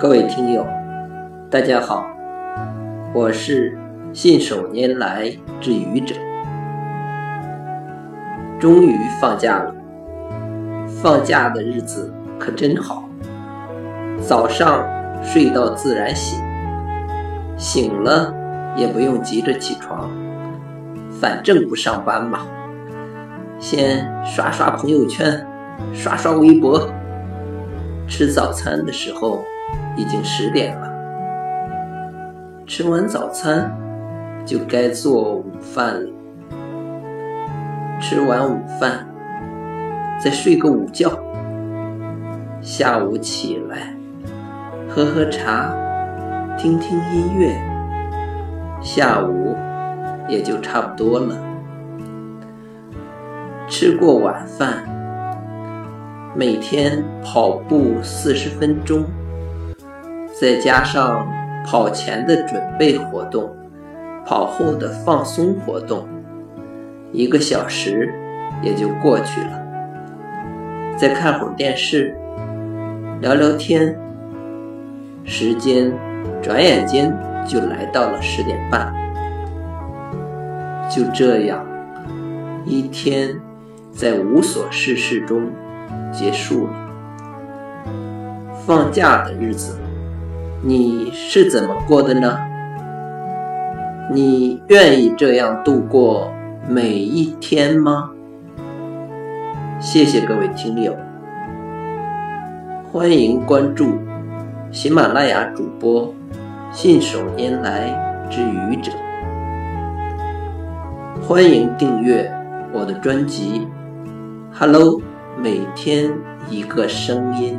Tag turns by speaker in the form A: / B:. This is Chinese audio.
A: 各位听友，大家好，我是信手拈来之愚者。终于放假了，放假的日子可真好。早上睡到自然醒，醒了也不用急着起床，反正不上班嘛。先刷刷朋友圈，刷刷微博。吃早餐的时候。已经十点了，吃完早餐就该做午饭了。吃完午饭再睡个午觉，下午起来喝喝茶，听听音乐，下午也就差不多了。吃过晚饭，每天跑步四十分钟。再加上跑前的准备活动，跑后的放松活动，一个小时也就过去了。再看会儿电视，聊聊天，时间转眼间就来到了十点半。就这样，一天在无所事事中结束了。放假的日子。你是怎么过的呢？你愿意这样度过每一天吗？谢谢各位听友，欢迎关注喜马拉雅主播信手拈来之愚者，欢迎订阅我的专辑《Hello》，每天一个声音。